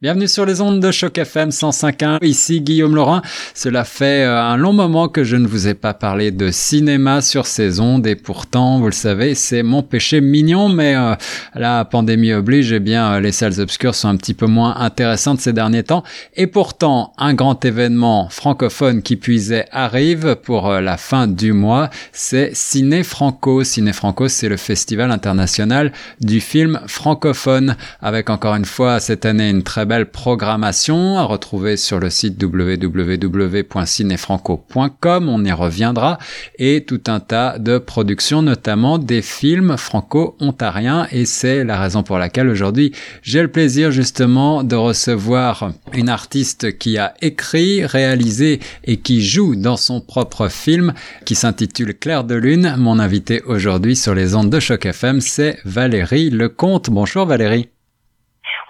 Bienvenue sur les ondes de Choc FM 105.1. Ici Guillaume Laurent. Cela fait euh, un long moment que je ne vous ai pas parlé de cinéma sur ces ondes et pourtant, vous le savez, c'est mon péché mignon, mais euh, la pandémie oblige, eh bien, euh, les salles obscures sont un petit peu moins intéressantes ces derniers temps. Et pourtant, un grand événement francophone qui puisait arrive pour la fin du mois, c'est Ciné Franco. Ciné Franco, c'est le festival international du film francophone avec encore une fois cette année une très belle programmation à retrouver sur le site www.cinefranco.com, on y reviendra, et tout un tas de productions, notamment des films franco-ontariens, et c'est la raison pour laquelle aujourd'hui j'ai le plaisir justement de recevoir une artiste qui a écrit, réalisé et qui joue dans son propre film qui s'intitule Claire de Lune. Mon invité aujourd'hui sur les ondes de choc FM, c'est Valérie Lecomte. Bonjour Valérie.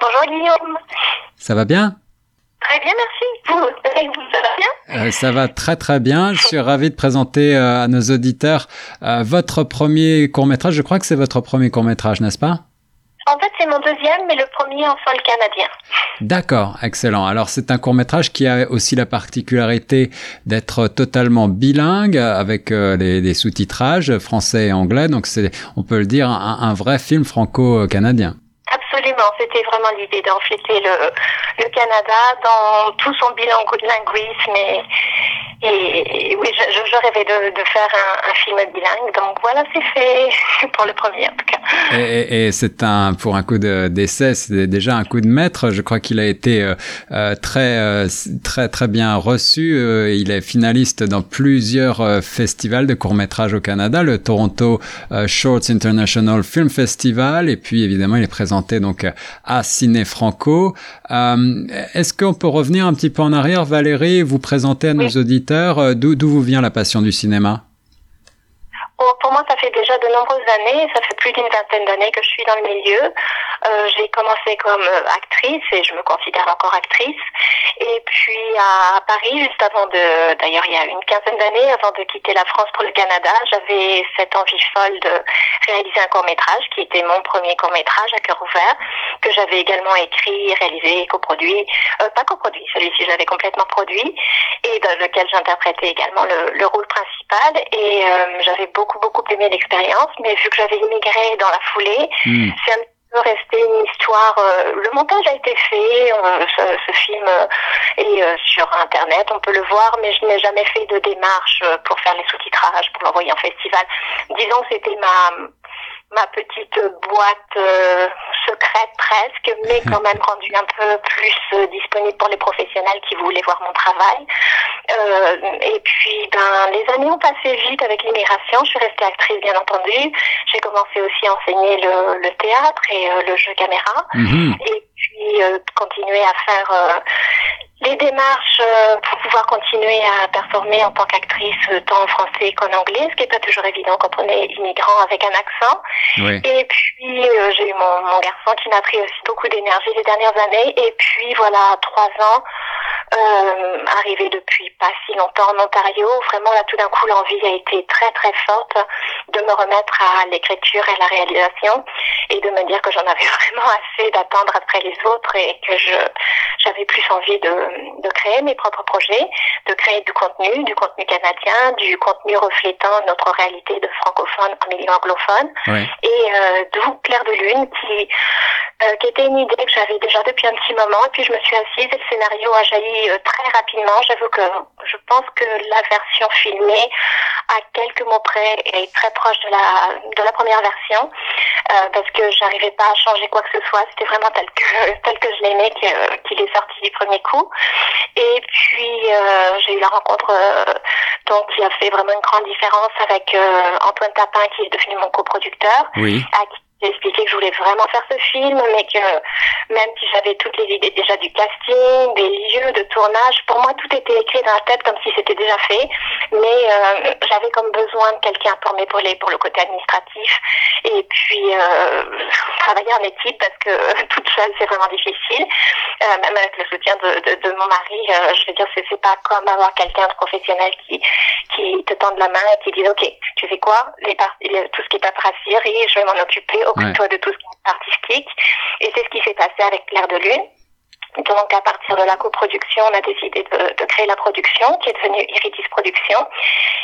Bonjour Guillaume. Ça va bien Très bien, merci. Vous, ça va bien euh, Ça va très très bien. Je suis ravi de présenter euh, à nos auditeurs euh, votre premier court métrage. Je crois que c'est votre premier court métrage, n'est-ce pas En fait, c'est mon deuxième, mais le premier en sol canadien. D'accord, excellent. Alors c'est un court métrage qui a aussi la particularité d'être totalement bilingue avec les, les sous-titrages français et anglais. Donc c'est, on peut le dire, un, un vrai film franco-canadien. Absolument, c'était vraiment l'idée d'enfléter le, Canada dans tout son bilinguisme et, et, oui, je, rêvais de, de faire un, film bilingue, donc voilà, c'est fait pour le premier. Et, c'est un pour un coup d'essai, c'est déjà un coup de maître. Je crois qu'il a été euh, euh très euh, très très bien reçu. Il est finaliste dans plusieurs festivals de court métrage au Canada, le Toronto Shorts International Film Festival, et puis évidemment il est présenté donc à Ciné Franco. Est-ce qu'on peut revenir un petit peu en arrière, Valérie, vous présenter à nos oui. auditeurs euh, d'où vous vient la passion du cinéma? Oh, pour moi, ça fait déjà de nombreuses années, ça fait plus d'une vingtaine d'années que je suis dans le milieu. Euh, j'ai commencé comme euh, actrice et je me considère encore actrice. Et puis à Paris, juste avant de, d'ailleurs il y a une quinzaine d'années, avant de quitter la France pour le Canada, j'avais cette envie folle de réaliser un court métrage qui était mon premier court métrage à cœur ouvert, que j'avais également écrit, réalisé, coproduit, euh, pas coproduit, celui-ci je l'avais complètement produit et dans lequel j'interprétais également le, le, rôle principal. Et euh, j'avais beaucoup beaucoup, aimé l'expérience, mais vu que j'avais immigré dans la foulée, mmh. c'est un peu resté une histoire. Euh, le montage a été fait, euh, ce, ce, film est euh, sur Internet, on peut le voir, mais je n'ai jamais fait de démarche pour faire les sous-titrages, pour l'envoyer en festival. Disons que c'était ma ma petite boîte euh, secrète presque, mais quand même rendue un peu plus euh, disponible pour les professionnels qui voulaient voir mon travail. Euh, et puis, ben, les années ont passé vite avec l'immigration. Je suis restée actrice, bien entendu. J'ai commencé aussi à enseigner le, le théâtre et euh, le jeu caméra. Et puis, euh, continuer à faire les démarches euh, pour pouvoir continuer à performer en tant qu'actrice euh, tant en français qu'en anglais, ce qui n'est pas toujours évident quand on est immigrant avec un accent. Oui. Et puis euh, j'ai eu mon, mon, garçon qui m'a pris aussi beaucoup d'énergie les dernières années. Et puis voilà, trois ans, euh, arrivé depuis pas si longtemps en Ontario, vraiment là tout d'un coup l'envie a été très très forte de me remettre à l'écriture et à la réalisation et de me dire que j'en avais vraiment assez d'attendre après les autres et que je j'avais plus envie de, de créer mes propres projets, de créer du contenu, du contenu canadien, du contenu reflétant notre réalité de francophone en milieu anglophone. Oui. Et euh, d'où Claire de Lune qui, euh, qui était une idée que j'avais déjà depuis un petit moment. Et puis je me suis assise et le scénario a jailli euh, très rapidement. J'avoue que je pense que la version filmée à quelques mots près est très proche de la, de la première version euh, parce que j'arrivais pas à changer quoi que ce soit. C'était vraiment tel que, tel que je l'aimais qu'il est sorti du premier coup. Et puis euh, j'ai eu la rencontre euh, donc qui a fait vraiment une grande différence avec euh, Antoine Tapin qui est devenu mon coproducteur. Oui. À qui j'ai expliqué que je voulais vraiment faire ce film, mais que même si j'avais toutes les idées déjà du casting, des lieux de tournage, pour moi tout était écrit dans la tête comme si c'était déjà fait, mais euh, j'avais comme besoin de quelqu'un pour m'épauler pour le côté administratif. Et puis euh, travailler en équipe parce que toute seule c'est vraiment difficile, euh, même avec le soutien de, de, de mon mari, euh, je veux dire c'est pas comme avoir quelqu'un de professionnel qui qui te tend la main et qui dit ok tu fais quoi? Les, les tout ce qui est paperasserie je vais m'en occuper occupe-toi ouais. de tout ce qui est artistique. Et c'est ce qui s'est passé avec Claire de Lune. Donc à partir de la coproduction, on a décidé de, de créer la production qui est devenue Iritis Production.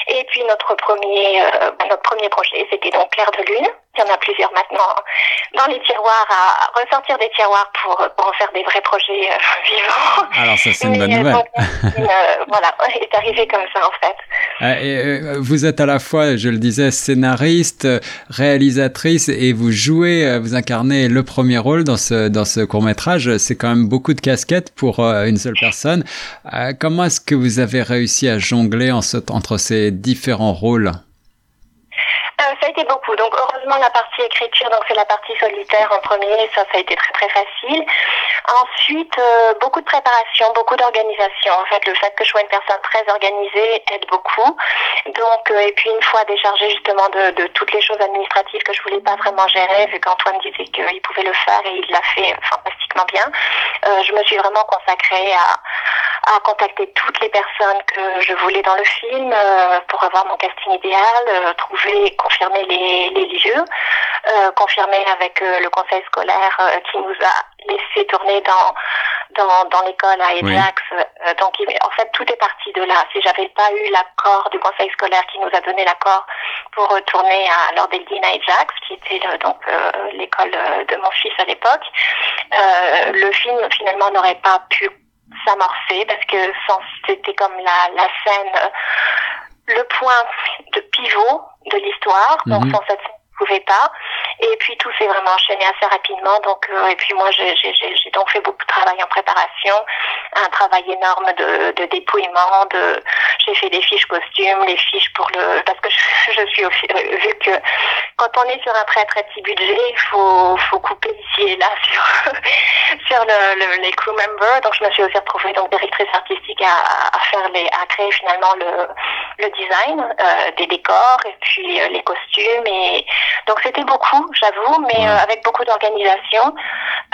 Et puis notre premier, euh, notre premier projet, c'était donc Claire de Lune. Il y en a plusieurs maintenant dans les tiroirs à ressortir des tiroirs pour, pour en faire des vrais projets euh, vivants. Alors ça c'est une bonne nouvelle. Donc, euh, voilà, est arrivé comme ça en fait. Et vous êtes à la fois, je le disais, scénariste, réalisatrice et vous jouez, vous incarnez le premier rôle dans ce dans ce court métrage. C'est quand même beaucoup de casquettes pour une seule personne. comment est-ce que vous avez réussi à jongler en ce, entre ces différents rôles? euh, ça a été beaucoup. Donc heureusement la partie écriture, donc c'est la partie solitaire en premier, ça ça a été très très facile. Ensuite euh, beaucoup de préparation, beaucoup d'organisation. En fait le fait que je sois une personne très organisée aide beaucoup. Donc euh, et puis une fois déchargée justement de, toutes les choses administratives que je voulais pas vraiment gérer, vu qu'Antoine disait qu'il pouvait le faire et il l'a fait fantastiquement bien, je me suis vraiment consacrée à à contacter toutes les personnes que je voulais dans le film euh, pour avoir mon casting idéal, euh, trouver, confirmer les, les lieux, euh, confirmer avec le conseil scolaire qui nous a laissé tourner dans dans, dans l'école à Ajax. donc en fait tout est parti de là. Si j'avais pas eu l'accord du conseil scolaire qui nous a donné l'accord pour retourner à Lord Eldin à Ajax, qui était donc l'école de mon fils à l'époque, le film finalement n'aurait pas pu s'amorcer parce que c'était comme la, la scène, le point de pivot de l'histoire. Donc mhm. cette pouvais pas. Et puis tout s'est vraiment enchaîné assez rapidement. Donc euh, et puis moi j'ai donc fait beaucoup de travail en préparation, un travail énorme de, de dépouillement. De j'ai fait des fiches costumes, les fiches pour le parce que je, je suis euh, vu que quand on est sur un très très petit budget, il faut faut couper ici et là sur sur le, les crew members. Donc je me suis aussi retrouvée donc directrice artistique à, à faire les à créer finalement le le design euh, des décors et puis les costumes et donc c'était beaucoup j'avoue, mais euh, avec beaucoup d'organisation.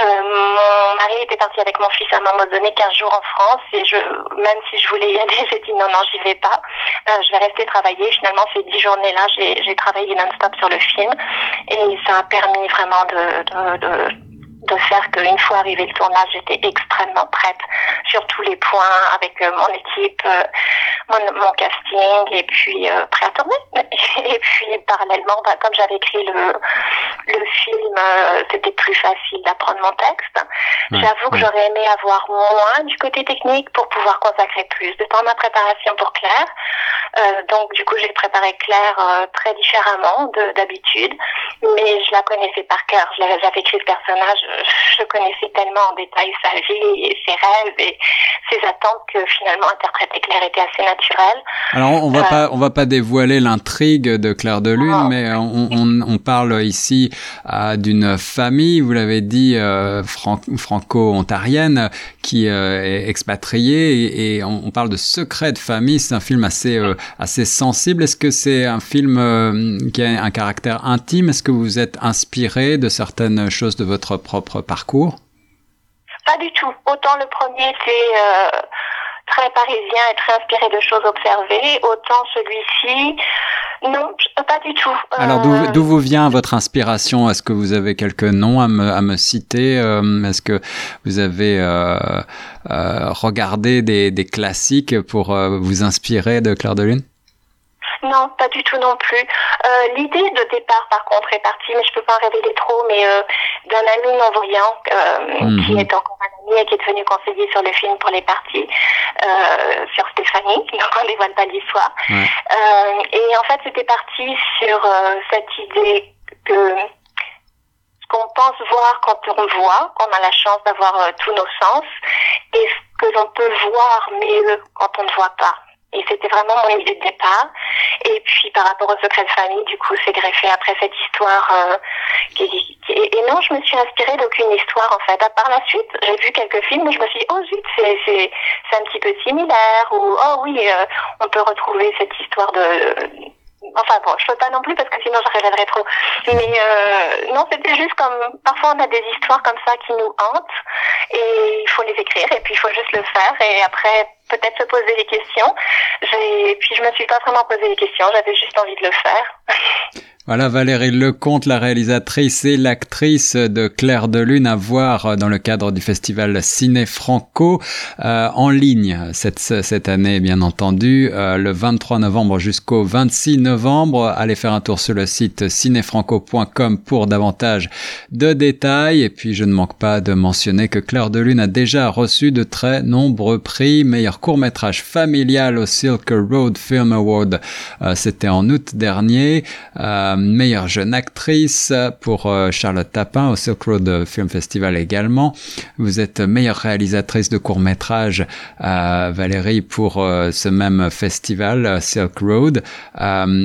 Euh, mon mari était parti avec mon fils à un moment donné 15 jours en France et je, même si je voulais y aller, j'ai dit non, non, j'y vais pas. Euh, je vais rester travailler. Finalement, ces 10 journées-là, j'ai travaillé non-stop sur le film et ça a permis vraiment de, de, de de faire qu'une fois arrivé le tournage, j'étais extrêmement prête sur tous les points avec euh, mon équipe, euh, mon, mon, casting et puis euh, prêt à tourner. Et puis parallèlement, bah, comme j'avais écrit le, le film, c'était plus facile d'apprendre mon texte. J'avoue que j'aurais aimé avoir moins du côté technique pour pouvoir consacrer plus de temps à ma préparation pour Claire. donc du coup, j'ai préparé Claire très différemment d'habitude, mais je la connaissais par cœur. J'avais écrit le personnage je connaissais tellement en détail sa vie et ses rêves et ses attentes que finalement interpréter Claire était assez naturel. Alors on va euh, pas on va pas dévoiler l'intrigue de Claire de Lune, mais on, on, on, parle ici euh, d'une famille, vous l'avez dit, euh, franco-ontarienne qui euh, est expatriée et, et on, parle de secret de famille. C'est un film assez euh, assez sensible. Est-ce que c'est un film qui a un caractère intime? Est-ce que vous êtes inspiré de certaines choses de votre propre parcours Pas du tout. Autant le premier était euh, très parisien et très inspiré de choses observées, autant celui-ci, non, pas du tout. Alors d'où euh, vous vient votre inspiration? Est-ce que vous avez quelques noms à me, à me citer? Euh, Est-ce que vous avez regardé des, des, classiques pour vous inspirer de Claire de Lune? Non, pas du tout non plus. Euh, L'idée de départ, par contre, est partie, mais je peux pas en révéler trop, mais euh, d'un ami non-voyant euh, mhm. qui est encore un ami et qui est devenu conseiller sur le film pour les parties, euh, sur Stéphanie, donc on dévoile pas l'histoire. Euh, et en fait, c'était parti sur euh, cette idée que ce qu'on pense voir quand on voit, qu'on a la chance d'avoir tous nos sens, et ce que l'on peut voir mieux quand on ne voit pas. Et c'était vraiment mon idée de départ. Et puis par rapport au secret de famille, du coup, c'est greffé après cette histoire. Euh, qui, qui, et non, je me suis inspirée d'aucune histoire en fait. À part la suite, j'ai vu quelques films où je me suis dit, oh zut, c'est, un petit peu similaire. Ou oh oui, euh, on peut retrouver cette histoire de Enfin bon, je peux pas non plus parce que sinon je révélerais trop. Mais euh, non, c'était juste comme parfois on a des histoires comme ça qui nous hantent et il faut les écrire et puis il faut juste le faire et après peut-être se poser des questions. Et puis je me suis pas vraiment posé des questions, j'avais juste envie de le faire. Voilà Valérie Lecomte, la réalisatrice et l'actrice de Claire de Lune à voir dans le cadre du festival Ciné Franco euh, en ligne cette, cette année bien entendu euh, le 23 novembre jusqu'au 26 novembre. Allez faire un tour sur le site cinéfranco.com pour davantage de détails et puis je ne manque pas de mentionner que Claire de Lune a déjà reçu de très nombreux prix. Meilleur court-métrage familial au Silk Road Film Award, euh, c'était en août dernier meilleure jeune actrice pour euh, Charlotte Tapin au Silk Road Film Festival également. Vous êtes meilleure réalisatrice de court métrage euh, Valérie pour euh, ce même festival Silk Road.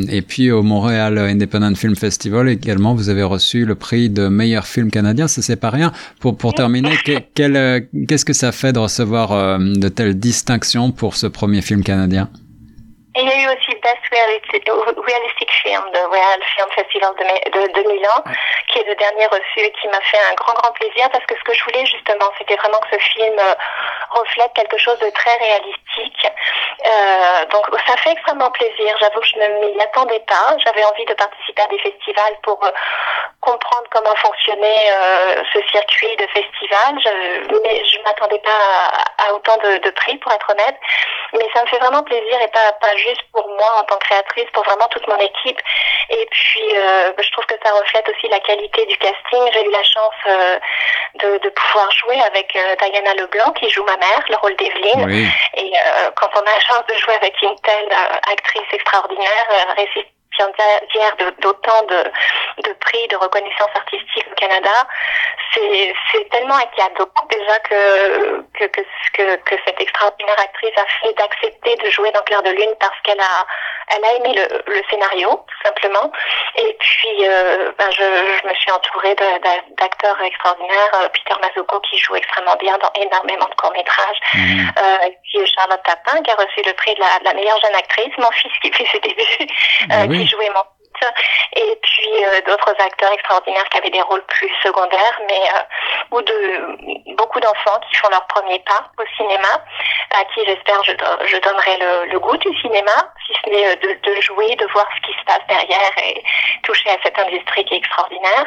et puis au Montréal Independent Film Festival également, vous avez reçu le prix de meilleur film canadien. Ça c'est pas rien. Pour pour terminer, qu'est-ce que ça fait de recevoir de telles distinctions pour ce premier film canadien? Et il y a eu aussi Best Realistic Film, de Real Film Festival de, de, Milan, qui est le dernier reçu et qui m'a fait un grand, grand plaisir parce que ce que je voulais justement, c'était vraiment que ce film euh, reflète quelque chose de très réalistique. Euh, donc ça fait extrêmement plaisir. J'avoue que je ne m'y attendais pas. J'avais envie de participer à des festivals pour euh, comprendre comment fonctionnait euh, ce circuit de festival. Je, mais je m'attendais pas à, à autant de, de, prix, pour être honnête. Mais ça me fait vraiment plaisir et pas, pas juste pour moi en tant que créatrice, pour vraiment toute mon équipe. Et puis, euh, je trouve que ça reflète aussi la qualité du casting. J'ai eu la chance euh, de, de, pouvoir jouer avec euh, Diana Leblanc, qui joue ma mère, le rôle d'Evelyne. Et quand on a la chance de jouer avec une telle actrice extraordinaire, récipiendaire d'autant de, de, prix, de reconnaissance artistique au Canada, c'est tellement un cadeau déjà que, que, que, que, cette extraordinaire actrice a fait d'accepter de jouer dans Claire de Lune parce qu'elle a, elle a aimé le, le, scénario, tout simplement. Et puis, euh, ben je, je, me suis entourée d'acteurs extraordinaires. Euh, Peter Mazzocco qui joue extrêmement bien dans énormément de courts-métrages. Mmh. Euh, et puis Charlotte Tapin qui a reçu le prix de la, de la meilleure jeune actrice. Mon fils qui fait ses débuts, bah euh, oui. qui jouait mon et puis euh, d'autres acteurs extraordinaires qui avaient des rôles plus secondaires, mais euh, ou de beaucoup d'enfants qui font leur premier pas au cinéma, à qui j'espère je, je donnerai le, le, goût du cinéma, si ce n'est euh, de, de, jouer, de voir ce qui se passe derrière et toucher à cette industrie qui est extraordinaire.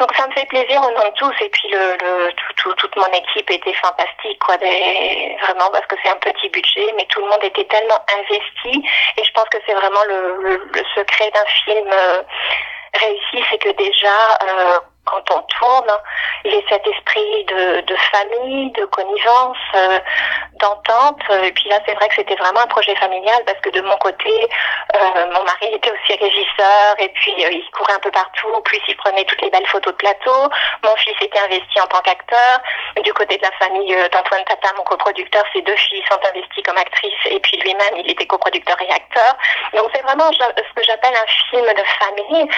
Donc ça me fait plaisir au nom de tous et puis le, le tout, tout, toute mon équipe était fantastique quoi, des, vraiment parce que c'est un petit budget mais tout le monde était tellement investi et je pense que c'est vraiment le, le, le secret d'un film euh, réussi, c'est que déjà euh, quand on tourne, il y a cet esprit de, de famille, de connivence, euh, d'entente. Et puis là, c'est vrai que c'était vraiment un projet familial parce que de mon côté, euh, mon mari était aussi régisseur et puis euh, il courait un peu partout. Plus il prenait toutes les belles photos de plateau. Mon fils était investi en tant qu'acteur. Du côté de la famille euh, d'Antoine Tata, mon coproducteur, ses deux filles sont investies comme actrices et puis lui-même, il était coproducteur et acteur. Donc c'est vraiment ce que j'appelle un film de famille,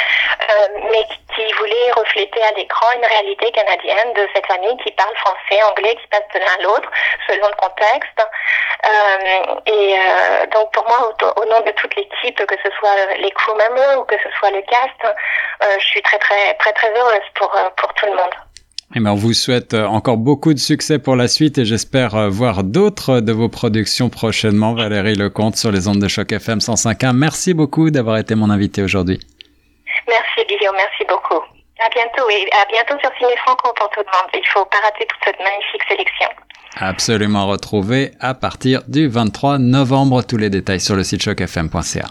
euh, mais qui voulait refléter à l'écran une réalité canadienne de cette famille qui parle français, anglais, qui passe de l'un à l'autre selon le contexte. Euh, et euh, donc pour moi, au, au, nom de toute l'équipe, que ce soit les crew members ou que ce soit le cast, euh, je suis très très très très heureuse pour pour tout le monde. Eh bien, on vous souhaite encore beaucoup de succès pour la suite et j'espère voir d'autres de vos productions prochainement. Valérie Lecomte sur les ondes de choc FM 105.1. Merci beaucoup d'avoir été mon invité aujourd'hui. Merci Guillaume, merci beaucoup. À bientôt et à bientôt sur Ciné Franco pour tout le monde. Il faut pas rater toute cette magnifique sélection. Absolument retrouvé à partir du 23 novembre. Tous les détails sur le site chocfm.ca.